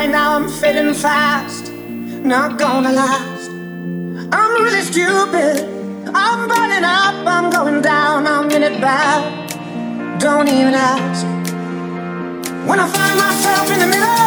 Right now I'm fading fast, not gonna last. I'm really stupid. I'm burning up, I'm going down, I'm in it bad. Don't even ask. When I find myself in the middle.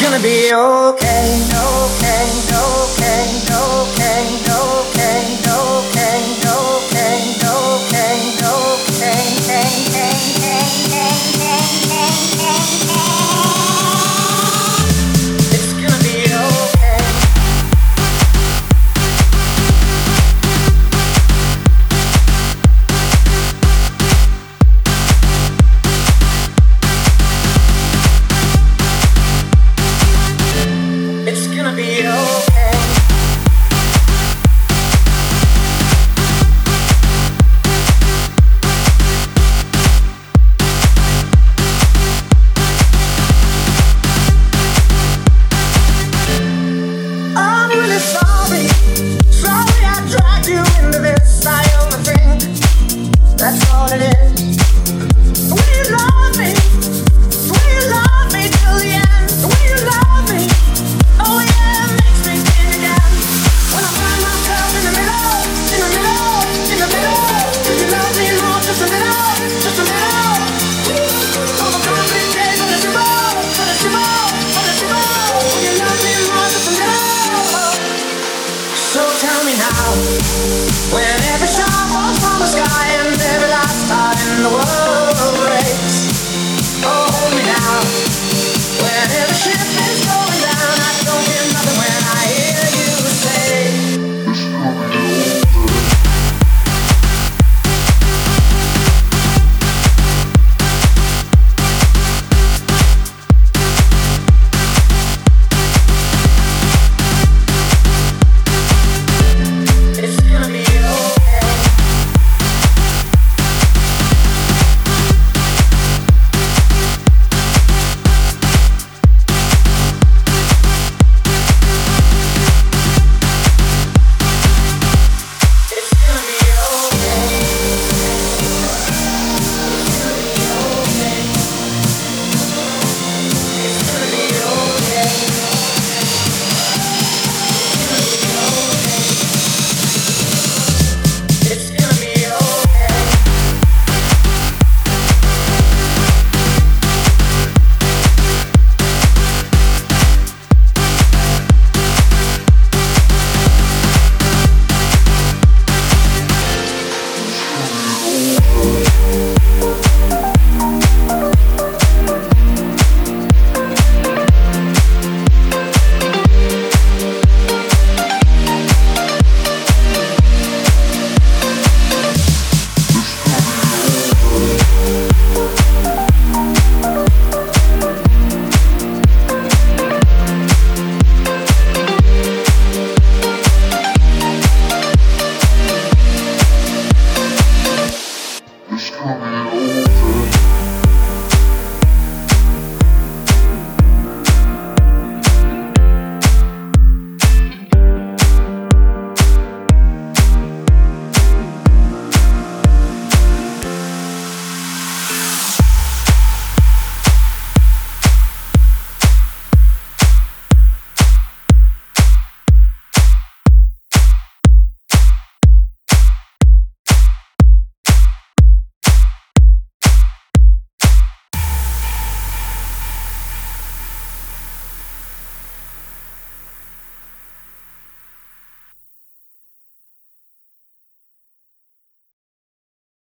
gonna be okay, okay, okay, okay, okay, okay, okay, okay, okay, okay, okay, okay, okay, okay, okay. When every star falls from the sky and every last star in the world